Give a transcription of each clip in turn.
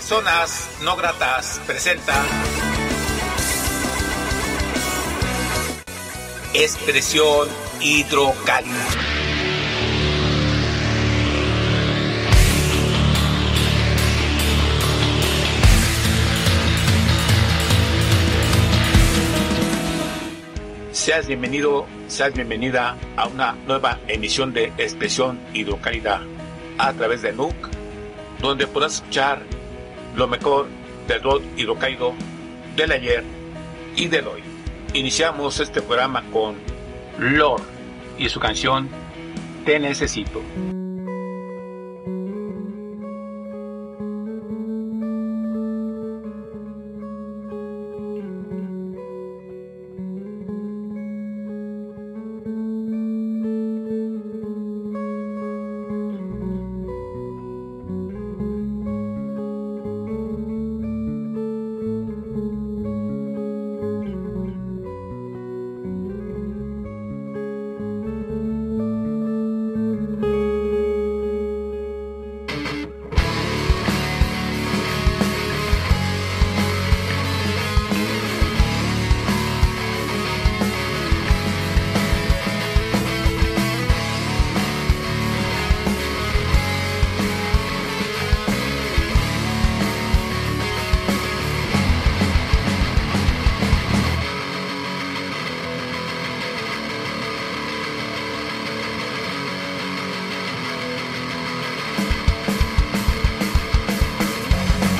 Personas no gratas presenta expresión hidrocálida. Seas bienvenido, seas bienvenida a una nueva emisión de Expresión Hidrocálida a través de NUC, donde podrás escuchar lo mejor del rock hidrocálido del ayer y del hoy. Iniciamos este programa con Lord y su canción Te Necesito.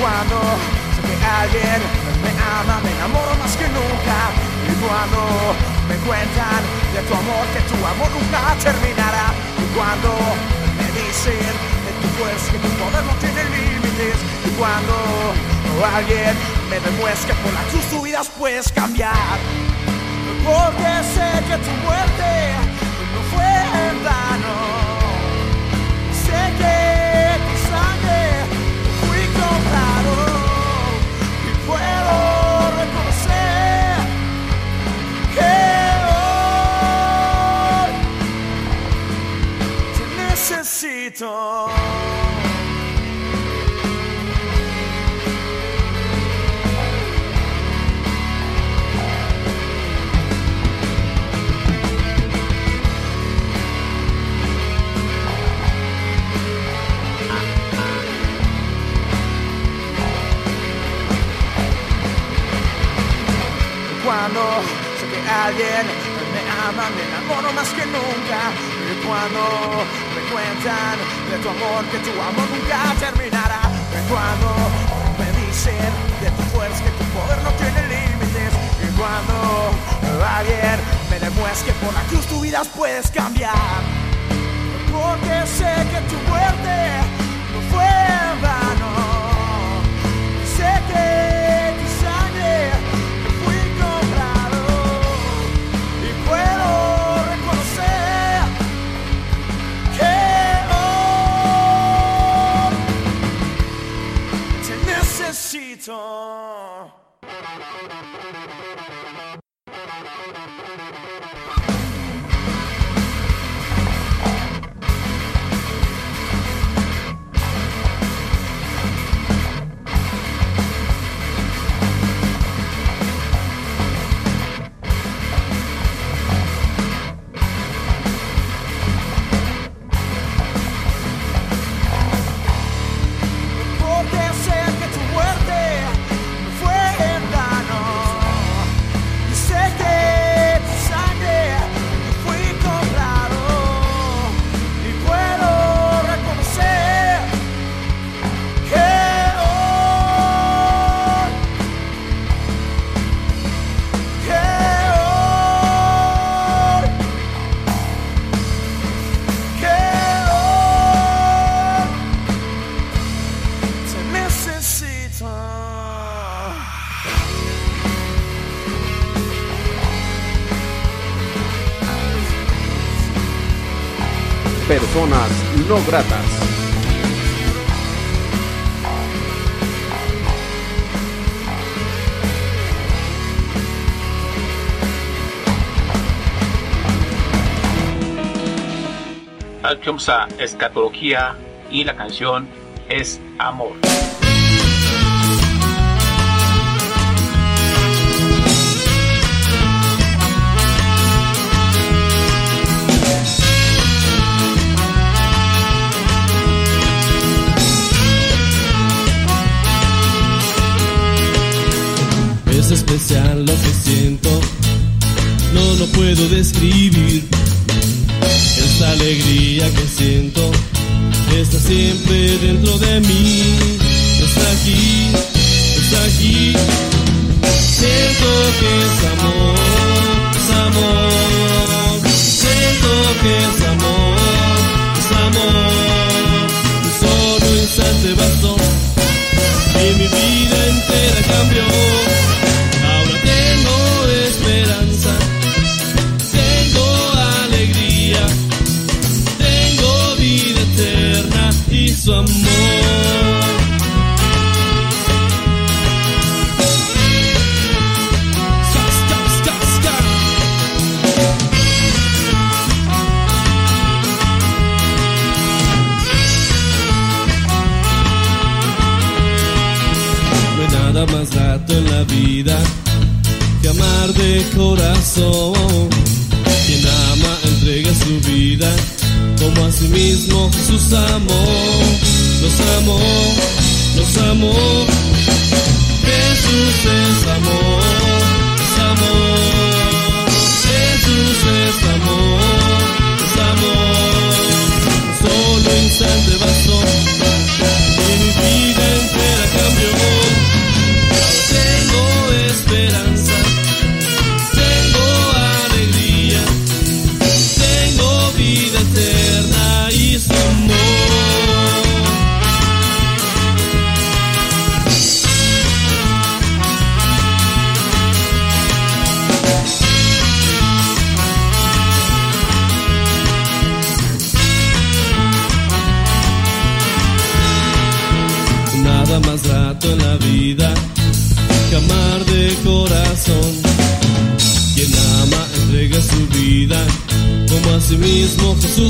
Cuando sé que alguien me ama, me enamoro más que nunca. Y cuando me cuentan de tu amor, que tu amor nunca terminará. Y cuando me dicen que tu fuerza, que tu poder no tiene límites. Y cuando alguien me demuestra que por la cruz tu puedes cambiar. Porque sé que tu muerte no fue en vano. Cuando sé que alguien me ama, me enamoro más que nunca. Cuando de tu amor, que tu amor nunca terminará. Y cuando me dicen de tu fuerza, que tu poder no tiene límites. Y cuando alguien me demuestre que por la cruz tu vida puedes cambiar. Porque sé que tu muerte no gratas. Alchemsa Escatología y la canción es Amor. expresar lo que siento, no lo puedo describir. Esta alegría que siento está siempre dentro de mí, está aquí, está aquí. Siento que es amor, es amor, siento que es amor, es amor. Solo un instante bastó y mi vida entera cambió. De corazón. Quien ama entrega su vida como a sí mismo Jesús amó. Nos amó, nos amó. Jesús es amor, es amor. Jesús es amor, es amor. Un solo instante bastó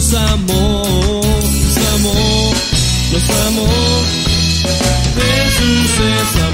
Jesús amó. Nos amó, nos amó. Jesús es amor,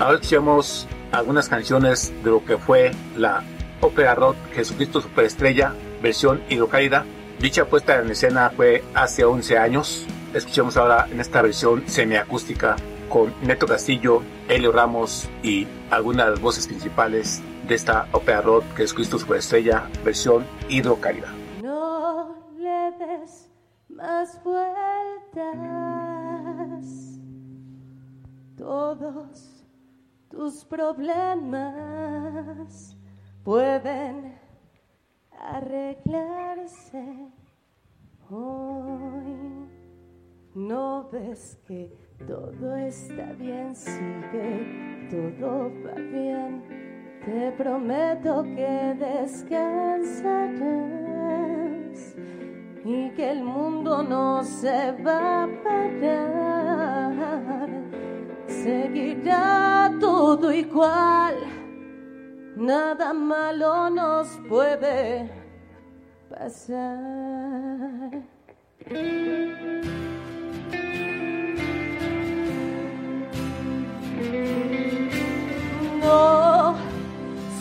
Ahora escuchemos algunas canciones de lo que fue la ópera rock Jesucristo Superestrella, versión hidrocálida. Dicha puesta en escena fue hace 11 años. Escuchemos ahora en esta versión semiacústica con Neto Castillo, Helio Ramos y algunas de las voces principales de esta ópera rock Jesucristo Superestrella, versión hidrocálida. No le des más vueltas. Todos tus problemas pueden arreglarse hoy. No ves que todo está bien, sigue, todo va bien. Te prometo que descansarás y que el mundo no se va a parar. Seguirá todo igual, nada malo nos puede pasar. No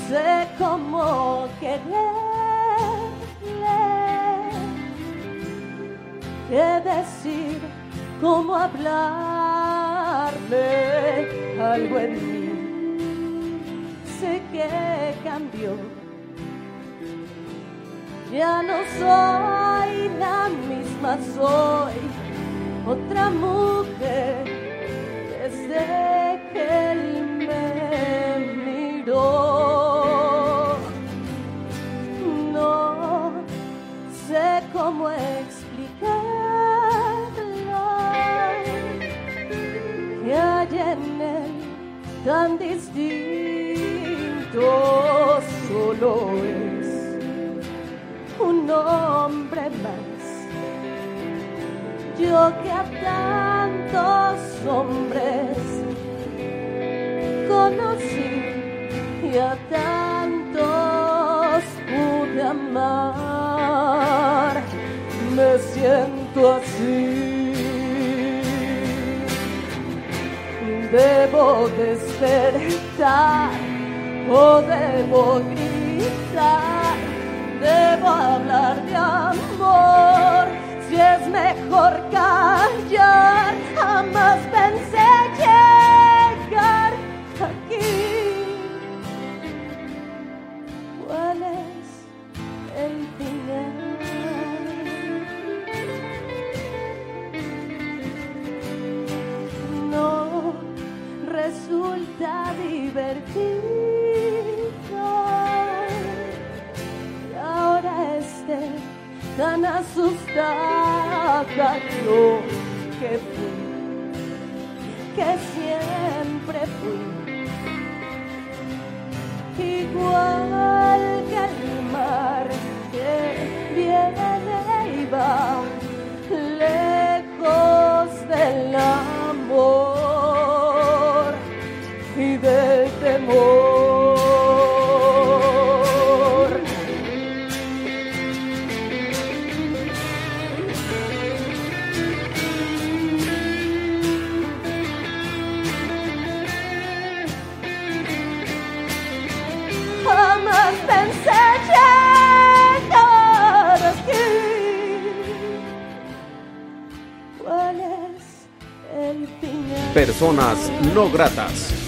sé cómo quererle, qué decir, cómo hablarle algo en mí. Sé que cambió, ya no soy la misma, soy otra mujer desde que no sé cómo explicarla. Que hay en él tan distinto solo es un hombre más. Yo que a tantos hombres conocí a tantos pude amar, me siento así. Debo despertar o debo gritar, debo hablar de amor, si es mejor callar, jamás pensé llegar aquí. Asustada Personas no gratas.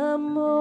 Amor.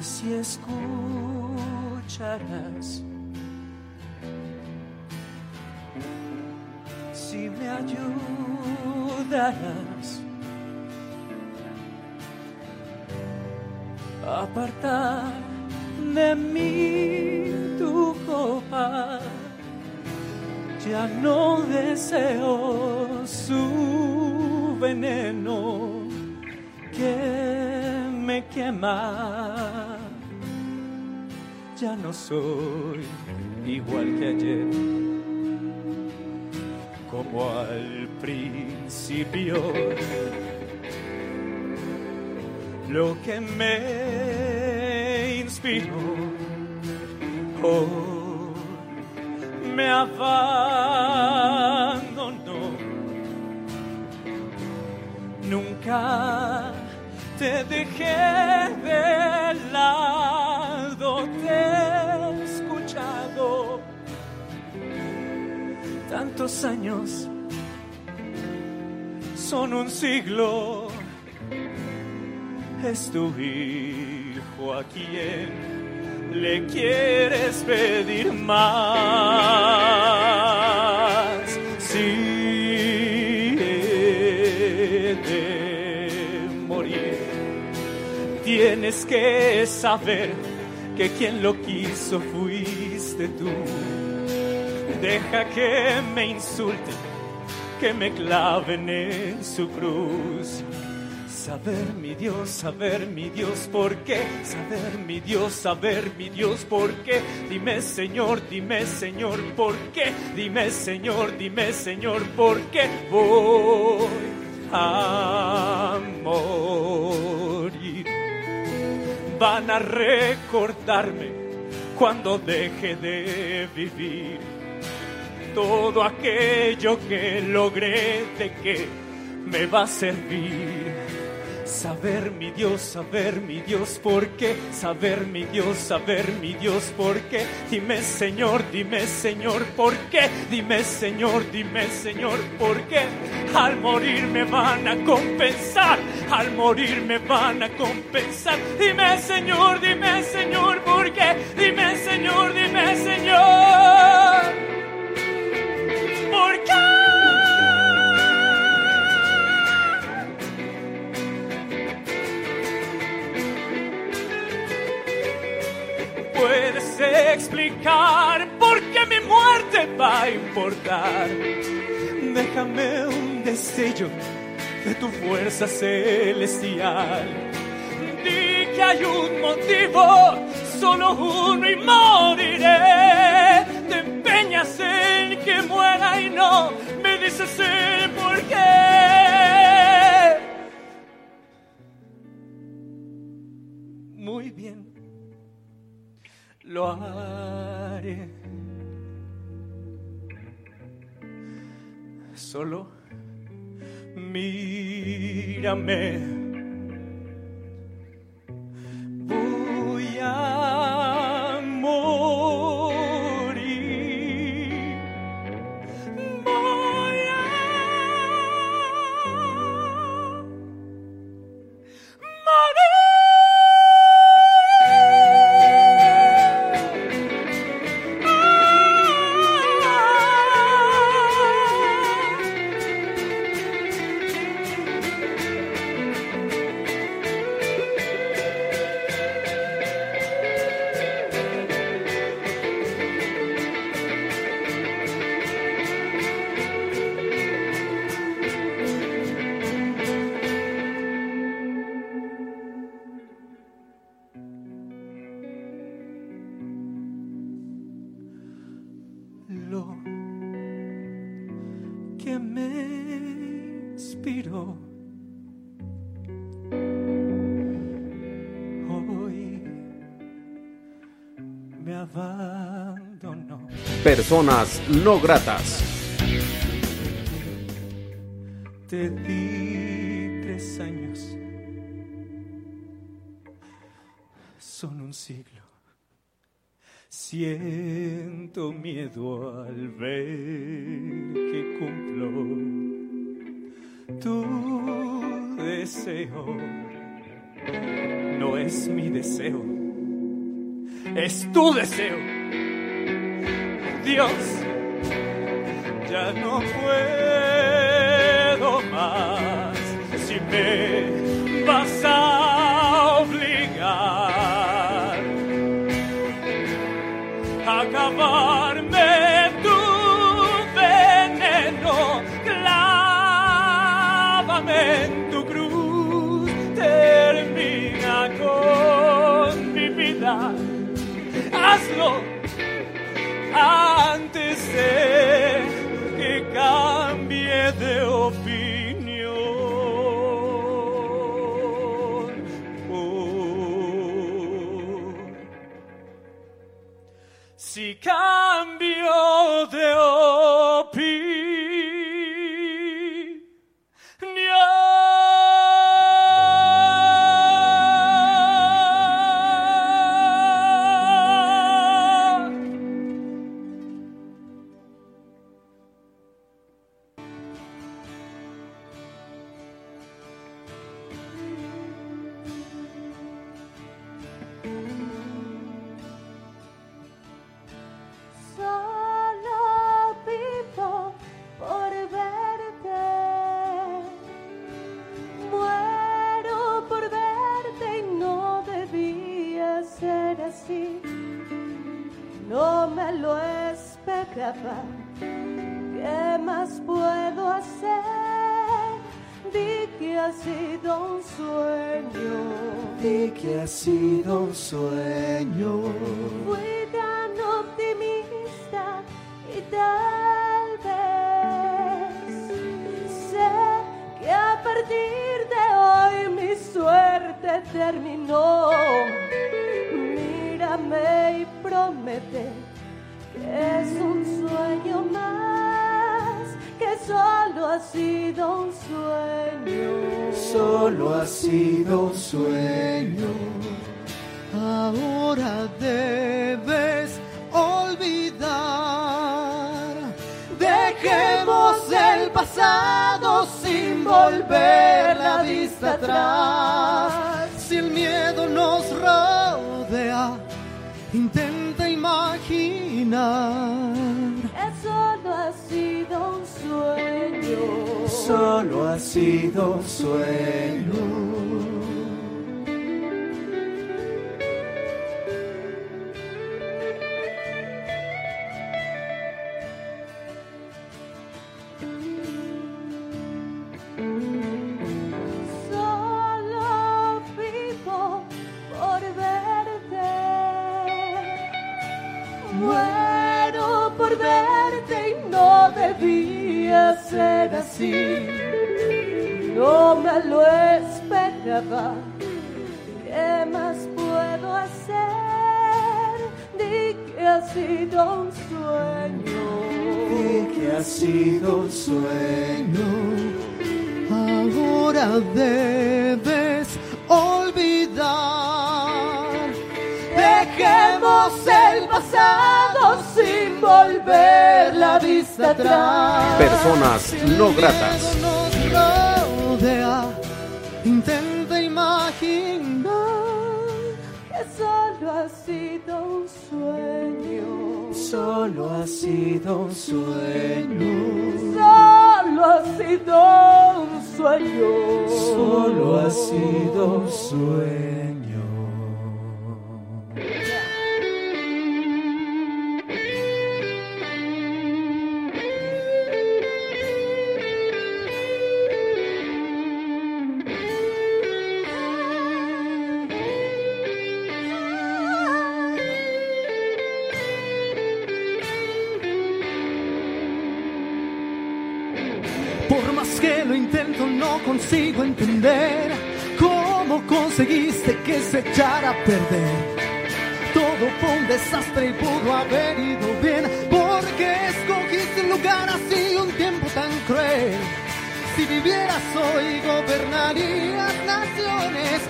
Si escucharás, si me ayudarás a apartar de mí tu copa. Ya no deseo su veneno que me quema. No soy igual que ayer, como al principio. Lo que me inspiró años, son un siglo. Es tu hijo a quien le quieres pedir más. Si he de morir, tienes que saber que quien lo quiso fuiste tú. Deja que me insulten, que me claven en su cruz. Saber mi Dios, saber mi Dios, ¿por qué? Saber mi Dios, saber mi Dios, ¿por qué? Dime Señor, dime Señor, ¿por qué? Dime Señor, dime Señor, ¿por qué voy a morir? Van a recordarme cuando deje de vivir todo aquello que logré de que me va a servir Saber mi Dios, saber mi Dios, ¿por qué? Saber mi Dios, saber mi Dios, ¿por qué? Dime Señor, dime Señor, ¿por qué? Dime Señor, dime Señor, ¿por qué? Al morir me van a compensar, al morir me van a compensar. Dime Señor, dime Señor, ¿por qué? Dime Señor, dime Señor. Puedes explicar por qué mi muerte va a importar. Déjame un destello de tu fuerza celestial. Di que hay un motivo, solo uno y moriré. Te empeñas en que muera y no me dices el por qué. Muy bien lo haré. Solo mírame. No gratas. Te di tres años. Son un siglo. Siento miedo al ver que cumplo tu deseo. No es mi deseo, es tu deseo. Dios, ya no puedo más. Si me vas a obligar a acabarme tu veneno, clávame en tu cruz, termina con mi vida, hazlo antes de partir de hoy mi suerte terminó. Mírame y promete que es un sueño más, que solo ha sido un sueño. Solo ha sido un sueño. Ahora debes olvidar. Dejemos el pasado volver la vista atrás. Si el miedo nos rodea, intenta imaginar. Que solo ha sido un sueño. Solo ha sido un sueño. Debía ser así. No me lo esperaba. ¿Qué más puedo hacer? Di que ha sido un sueño. Di que ha sido un sueño. Ahora debes olvidar. Dejemos el pasado sin volver la vista atrás. Personas no gratas. Rodea, intenta imaginar. Que solo ha sido un sueño. Solo ha sido un sueño. Solo ha sido un sueño. Solo ha sido un sueño. Se a perder. Todo fue un desastre y pudo haber ido bien. Porque escogiste un lugar así, un tiempo tan cruel. Si vivieras hoy, gobernarías naciones.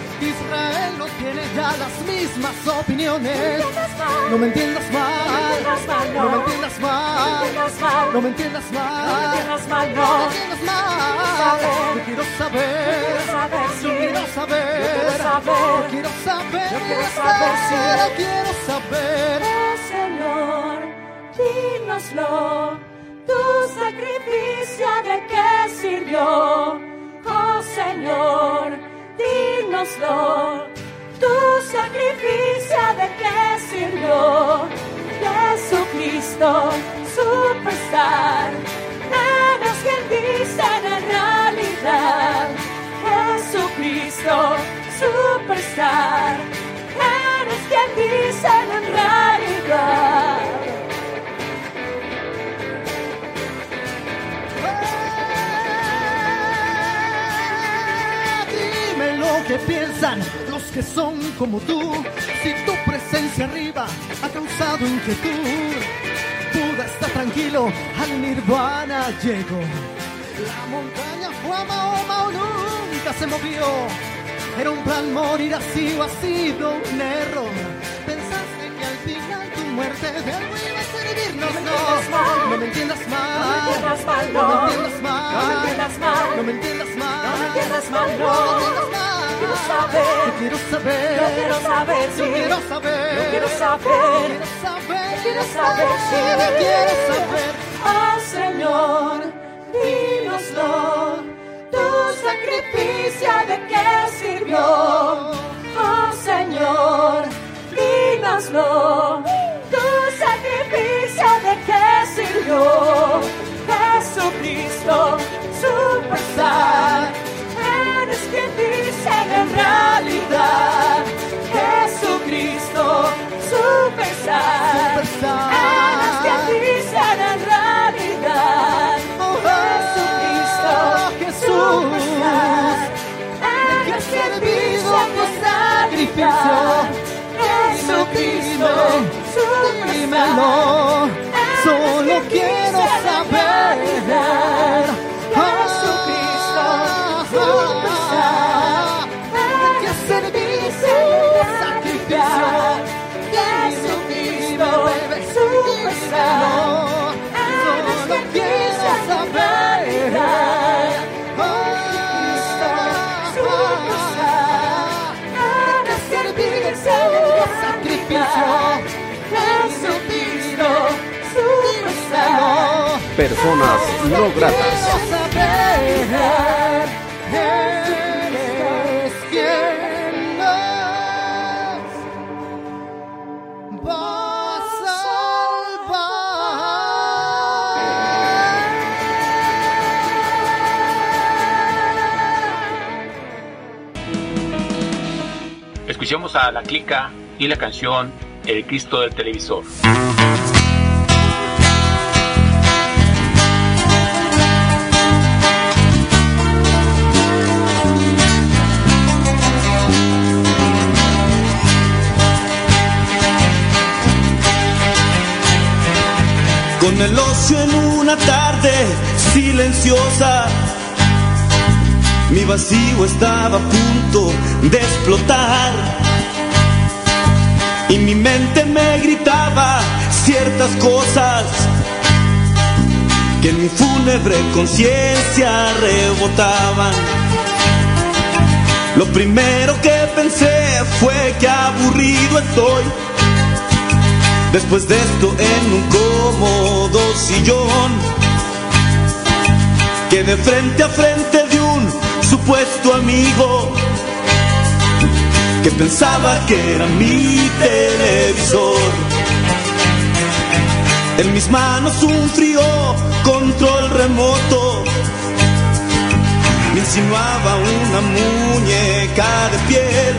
No tiene ya las mismas opiniones. No me entiendas mal, no. Me entiendas mal, no me entiendas mal, no me entiendas mal, no me entiendas mal. Yo quiero saber, yo quiero saber, yo quiero saber, yo quiero saber, yo quiero saber. Oh Señor, dínoslo, tu sacrificio de qué sirvió. Oh Señor, dínoslo, tu sacrificio de qué sirvió. Jesucristo, superstar, eres quien dicen en realidad. Jesucristo, superstar, eres quien dicen en realidad. Dime lo que piensan que son como tú. Si tu presencia arriba ha causado inquietud, Buda está tranquilo, al nirvana llegó. La montaña fue a Mahoma o nunca se movió. Era un plan morir así o ha sido un error. Pensaste que al final tu muerte de algo iba a servirnos. No, no me entiendas mal. No me entiendas mal. No me entiendas mal. No me entiendas mal. No me entiendas mal. No me entiendas mal. Quiero saber. Yo quiero saber. Yo quiero saber, Yo quiero saber. Yo quiero saber. Quiero saber. Quiero saber. Yo quiero saber. Oh Señor, dínoslo, tu sacrificio de qué sirvió. Oh Señor, dínoslo, tu sacrificio de qué sirvió. Jesucristo, se hagan realidad. Jesucristo, su pesar, alas que a ti se harán realidad. Jesucristo, su pesar, alas que a ti se harán realidad. Jesucristo, su pesar, solo quiero Personas no gratas. Escuchemos a la clica y la canción El Cristo del televisor. Con el ocio en una tarde silenciosa, mi vacío estaba a punto de explotar. Y mi mente me gritaba ciertas cosas que en mi fúnebre conciencia rebotaban. Lo primero que pensé fue que aburrido estoy. Después de esto en un cómodo sillón, que de frente a frente de un supuesto amigo, que pensaba que era mi televisor. En mis manos un frío control remoto, me insinuaba una muñeca de piel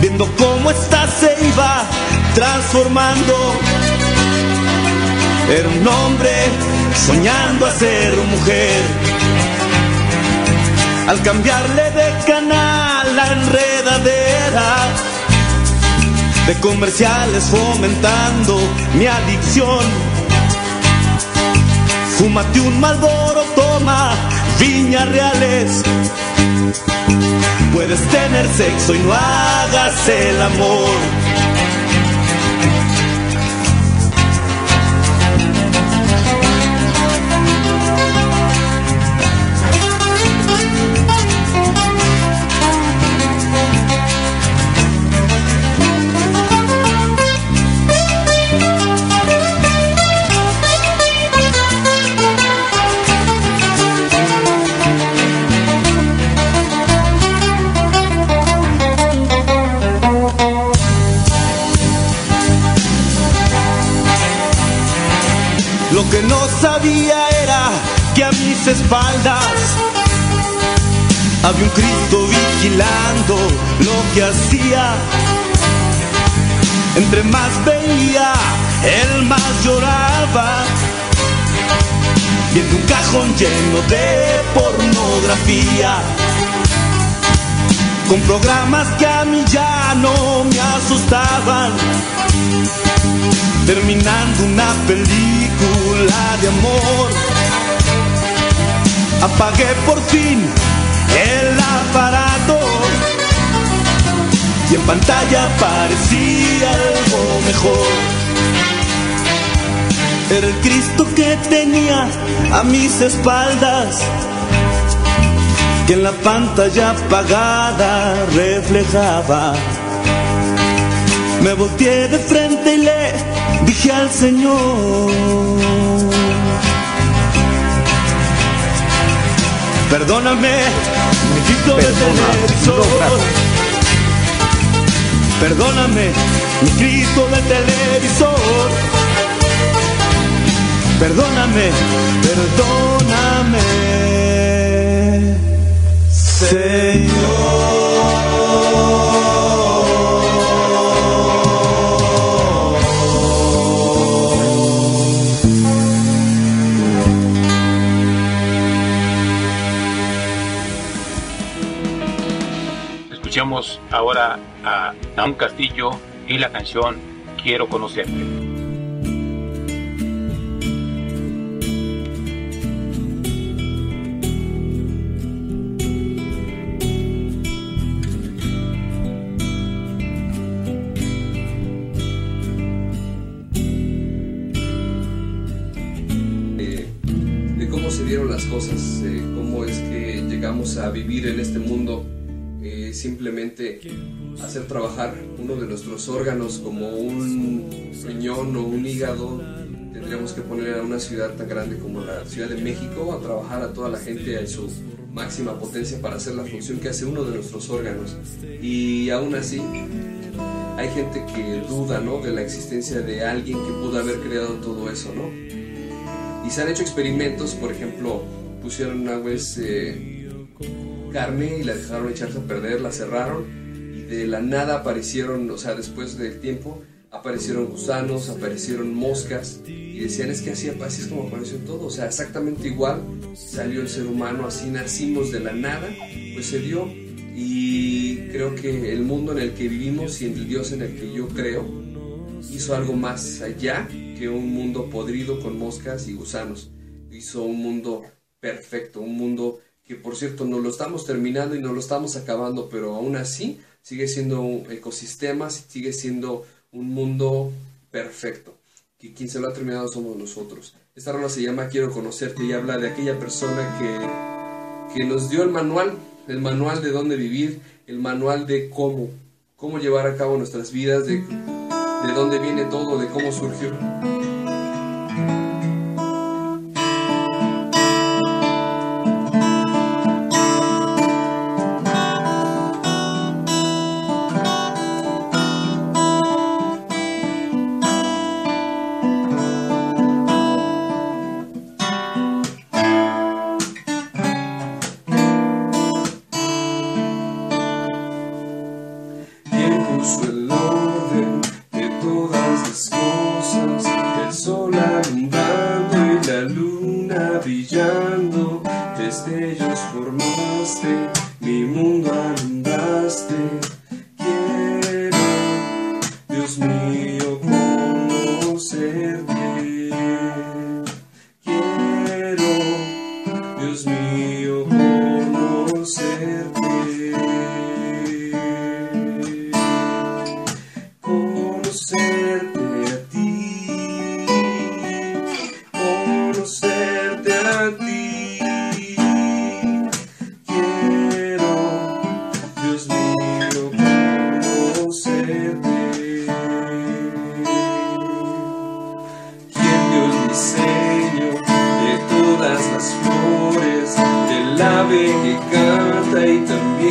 viendo cómo esta se iba transformando. Era un hombre soñando a ser mujer. Al cambiarle de canal la enredadera de comerciales fomentando mi adicción. Fúmate un malboro, toma viñas reales. Puedes tener sexo y no hagas el amor. Sabía era que a mis espaldas había un Cristo vigilando lo que hacía. Entre más veía, él más lloraba. Viendo un cajón lleno de pornografía. Con programas que a mí ya no me asustaban terminando una película de amor. Apagué por fin el aparato y en pantalla parecía algo mejor. Era el Cristo que tenía a mis espaldas, que en la pantalla apagada reflejaba. Me volteé de frente dije al Señor, perdóname, mi grito de televisor. Perdóname, mi grito de televisor. Perdóname, perdóname, Ahora a Naún Castillo y la canción quiero conocerte. cómo se dieron las cosas, cómo es que llegamos a vivir en este mundo, eh, simplemente hacer trabajar uno de nuestros órganos como un riñón o un hígado, tendríamos que poner a una ciudad tan grande como la Ciudad de México a trabajar a toda la gente en su máxima potencia para hacer la función que hace uno de nuestros órganos. Y aún así, hay gente que duda ¿no? de la existencia de alguien que pudo haber creado todo eso, ¿no? Y se han hecho experimentos, por ejemplo, pusieron una vez eh, carne y la dejaron echarse a perder, la cerraron y de la nada aparecieron, o sea, después del tiempo, aparecieron gusanos, aparecieron moscas y decían es que así, así es como apareció todo, o sea, exactamente igual salió el ser humano, así nacimos de la nada, pues se dio y creo que el mundo en el que vivimos y el Dios en el que yo creo hizo algo más allá que un mundo podrido con moscas y gusanos. Hizo un mundo perfecto, un mundo que por cierto no lo estamos terminando y no lo estamos acabando, pero aún así sigue siendo un ecosistema, sigue siendo un mundo perfecto. Que quien se lo ha terminado somos nosotros. Esta rola se llama Quiero conocerte y habla de aquella persona que, que nos dio el manual, el manual de dónde vivir, el manual de cómo, cómo llevar a cabo nuestras vidas, de, de dónde viene todo, de cómo surgió. Que canta y también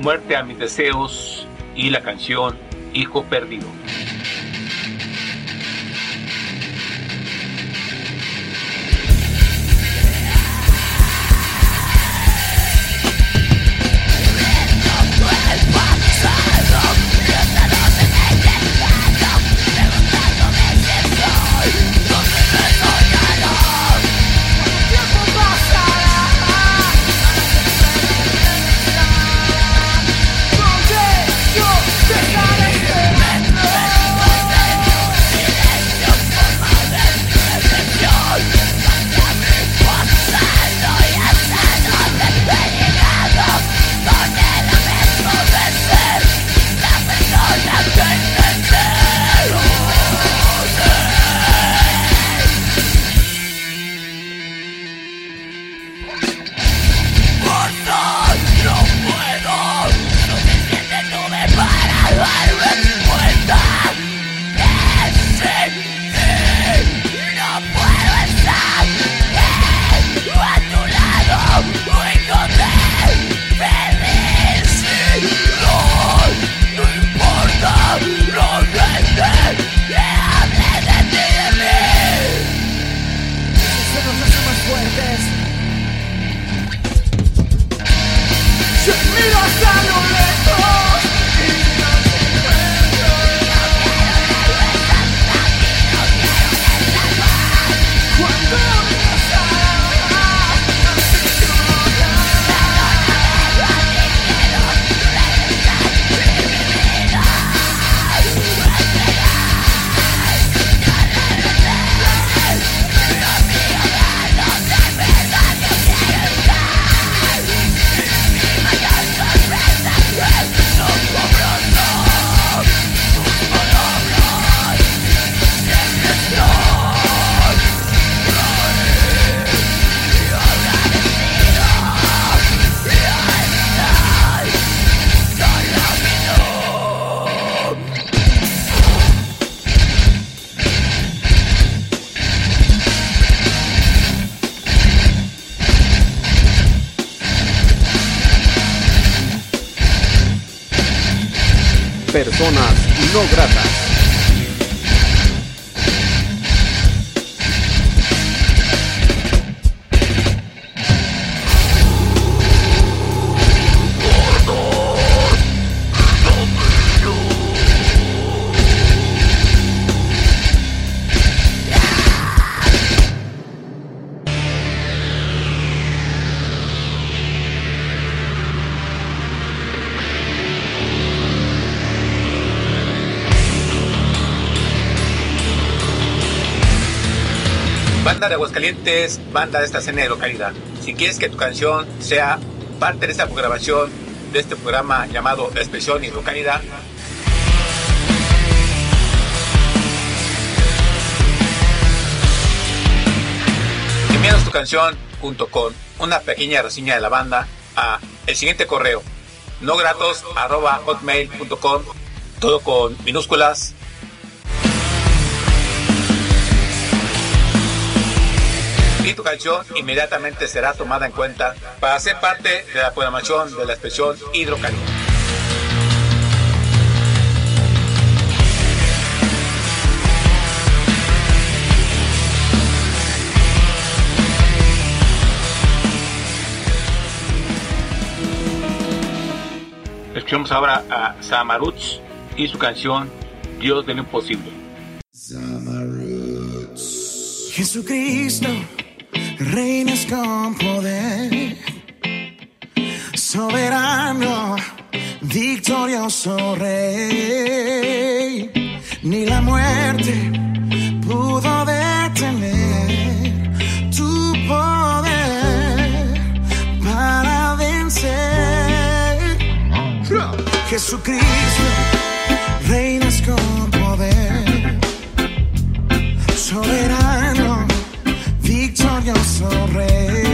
Muerte a mis deseos y la canción Hijo Perdido. Aguascalientes, banda de esta escena de localidad. Si quieres que tu canción sea parte de esta programación de este programa llamado Expresión y Localidad, envíanos tu canción junto con una pequeña reseña de la banda a el siguiente correo nogratos@hotmail.com todo con minúsculas y tu canción inmediatamente será tomada en cuenta para ser parte de la programación de la expresión hidrocalidad. Escuchamos ahora a Samaruts y su canción Dios de lo imposible. Jesucristo, reinas con poder, soberano, victorioso rey, ni la muerte pudo detener tu poder para vencer. Jesucristo, reinas con poder soberano, victorioso rey,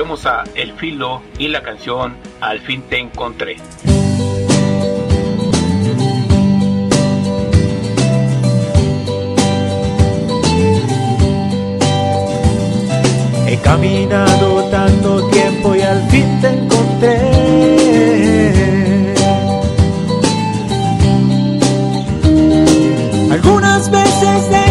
escuchemos a El Filo y la canción Al fin te encontré. He caminado tanto tiempo y al fin te encontré. Algunas veces de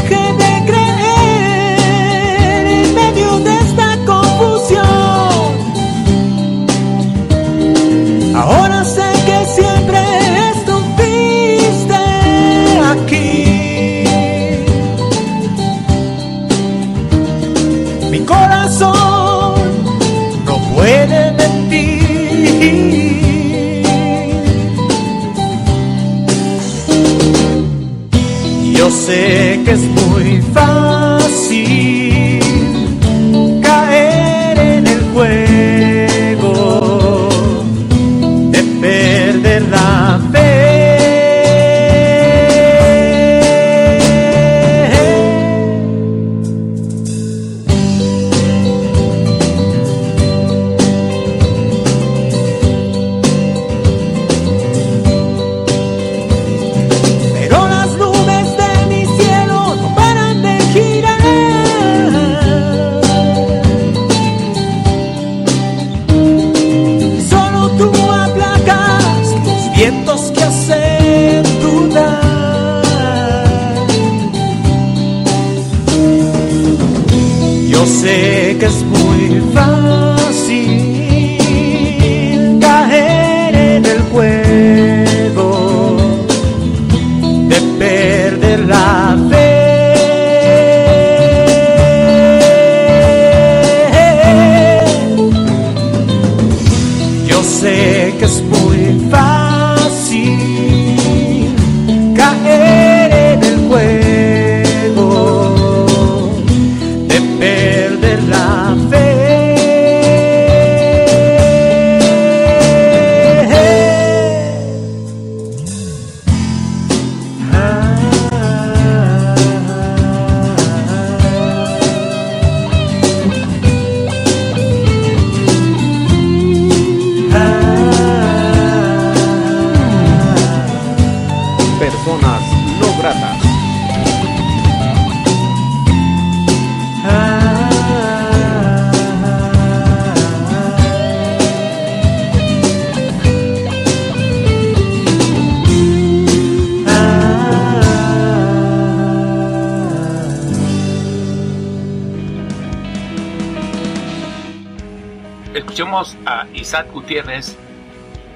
sé que es muy fácil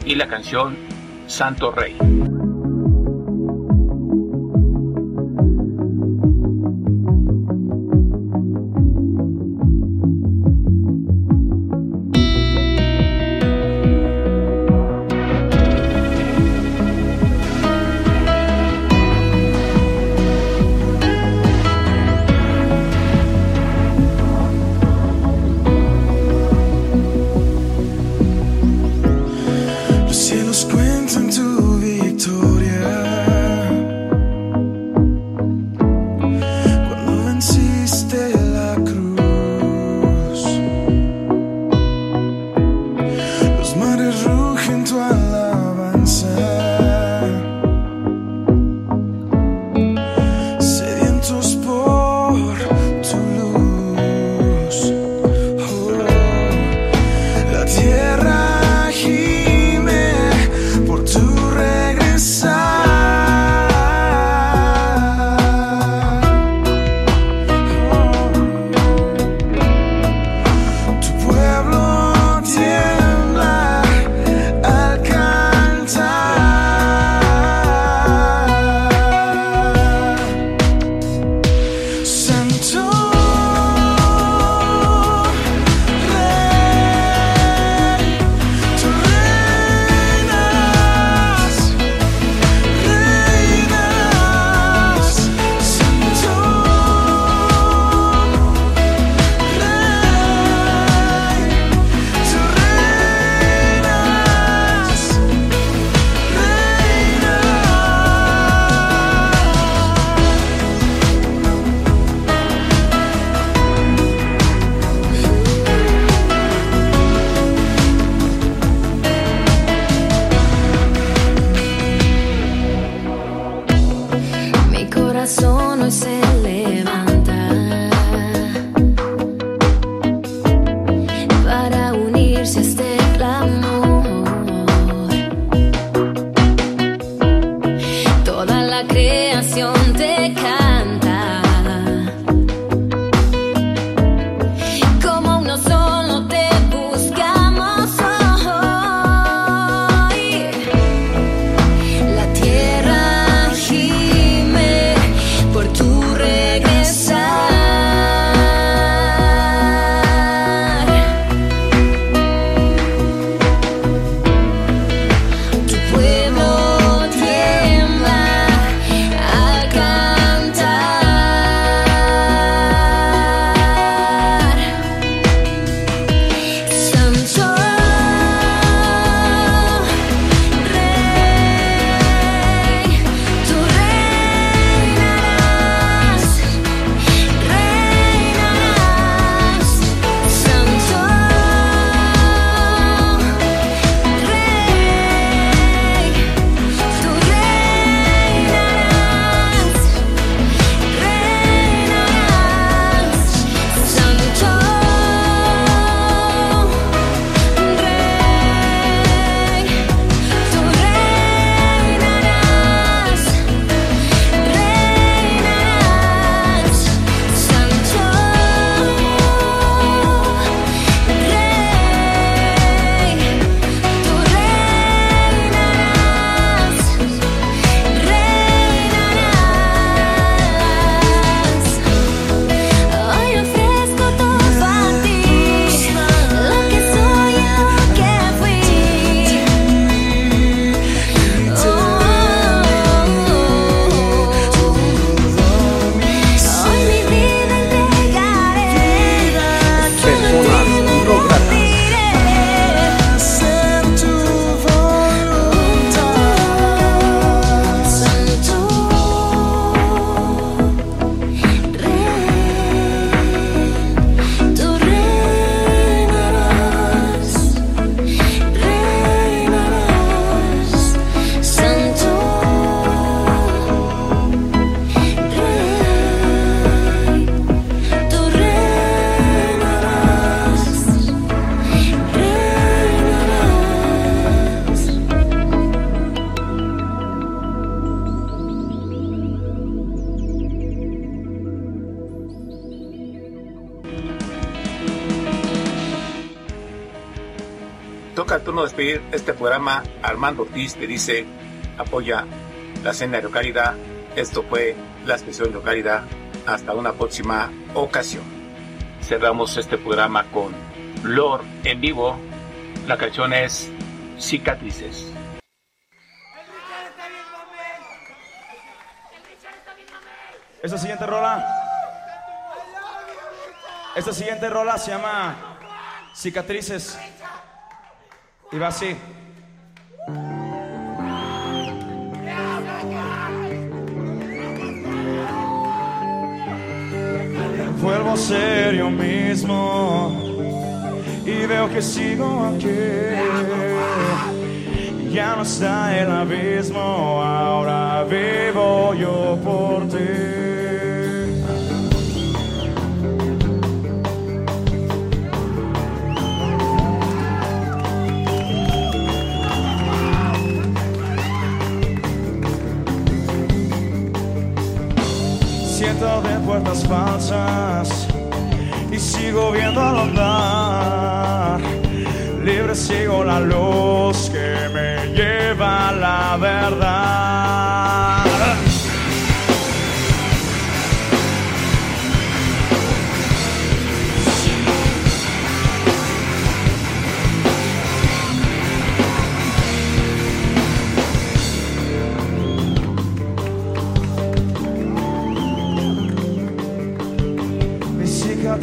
Y la canción Santo Rey. Programa. Armando Ortiz te dice, apoya la cena de localidad. Esto fue la especial de localidad. Hasta una próxima ocasión. Cerramos este programa con Lord en vivo. La canción es Cicatrices. Esta siguiente rola. Esta siguiente rola se llama Cicatrices. Y va así. Vuelvo a ser yo mismo y veo que sigo aquí. Ya no está el abismo, ahora vivo yo por ti. De puertas falsas y sigo viendo al andar. Libre sigo la luz que me lleva a la verdad.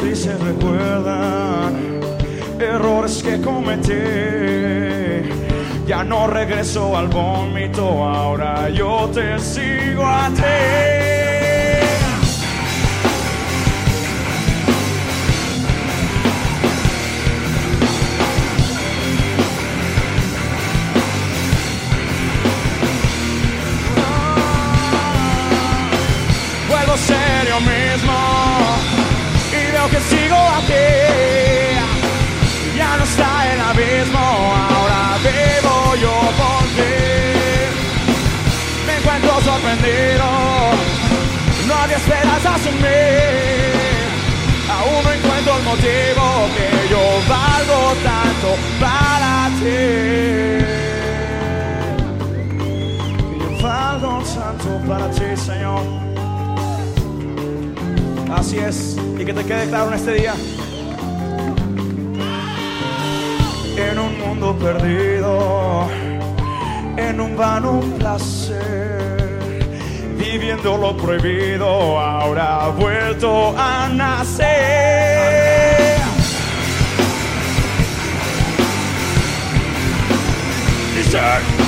Cicatrices recuerdan errores que cometí. Ya no regreso al vómito, ahora yo te sigo a ti. Vuelvo a ser yo mismo que sigo aquí. Ya no está el abismo, ahora vivo yo por ti. Me encuentro sorprendido, no había esperanzas en mí. Aún no encuentro el motivo que yo valgo tanto para ti. Que yo valgo tanto para ti, Señor. Así es, y que te quede claro en este día. En un mundo perdido, en un vano placer, viviendo lo prohibido, ahora ha vuelto a nacer. Vuelvo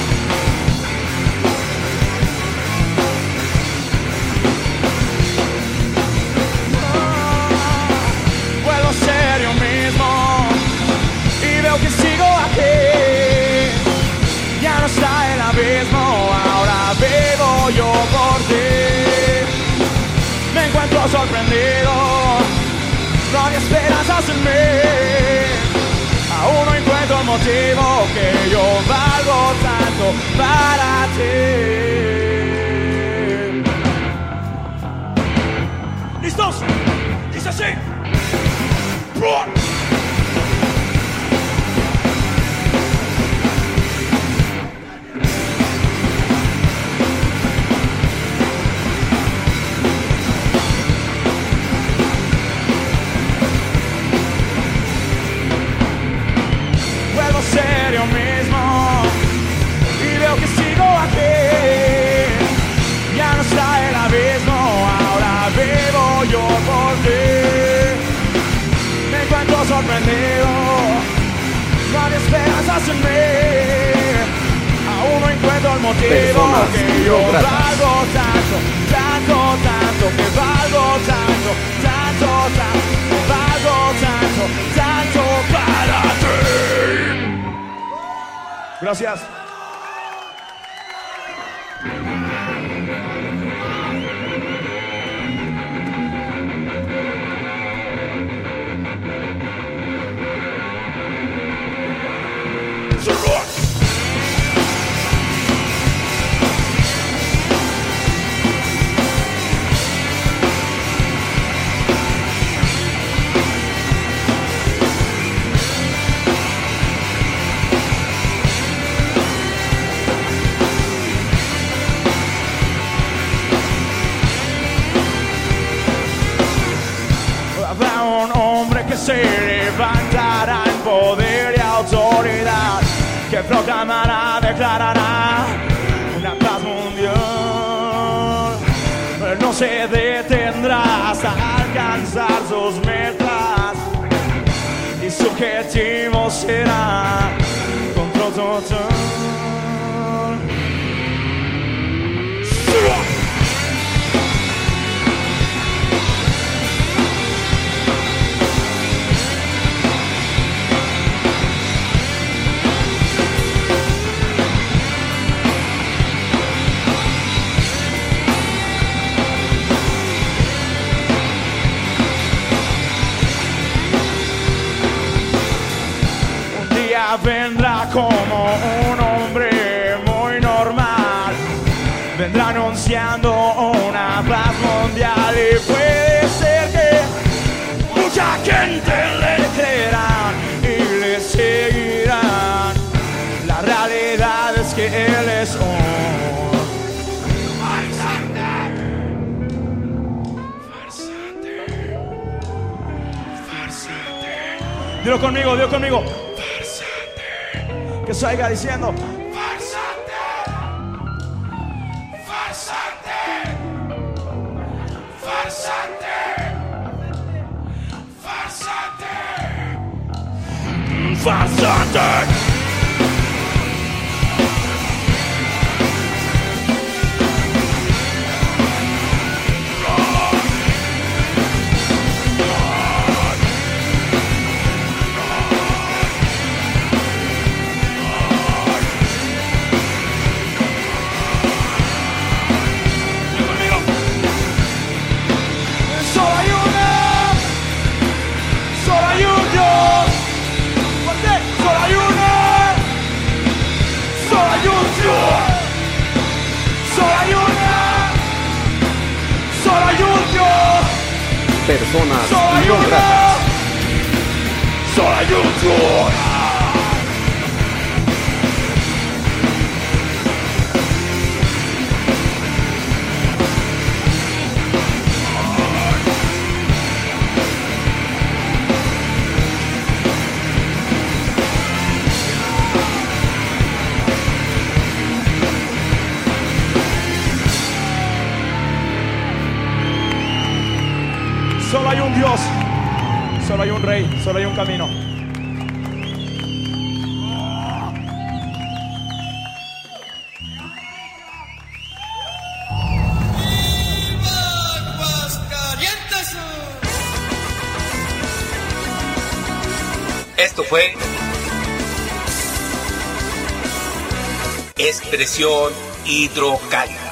ahora vivo yo por ti. Me encuentro sorprendido, no hay esperanzas en mí. Aún no encuentro el motivo que yo valgo tanto para ti. ¿Listos? Dice así. Roar. Esperanzas en mí. Aún no encuentro el motivo Personas que yo valgo tanto, tanto, tanto, que valgo tanto, tanto, tanto, que valgo tanto, tanto para ti. Gracias. llamará, declarará una paz mundial. Pero no se detendrá hasta alcanzar sus metas y su objetivo será control total. Dios conmigo, Dios conmigo. Farsante. Que salga diciendo. Farsante. Farsante. Farsante. Farsante. Farsante. nitrocaína.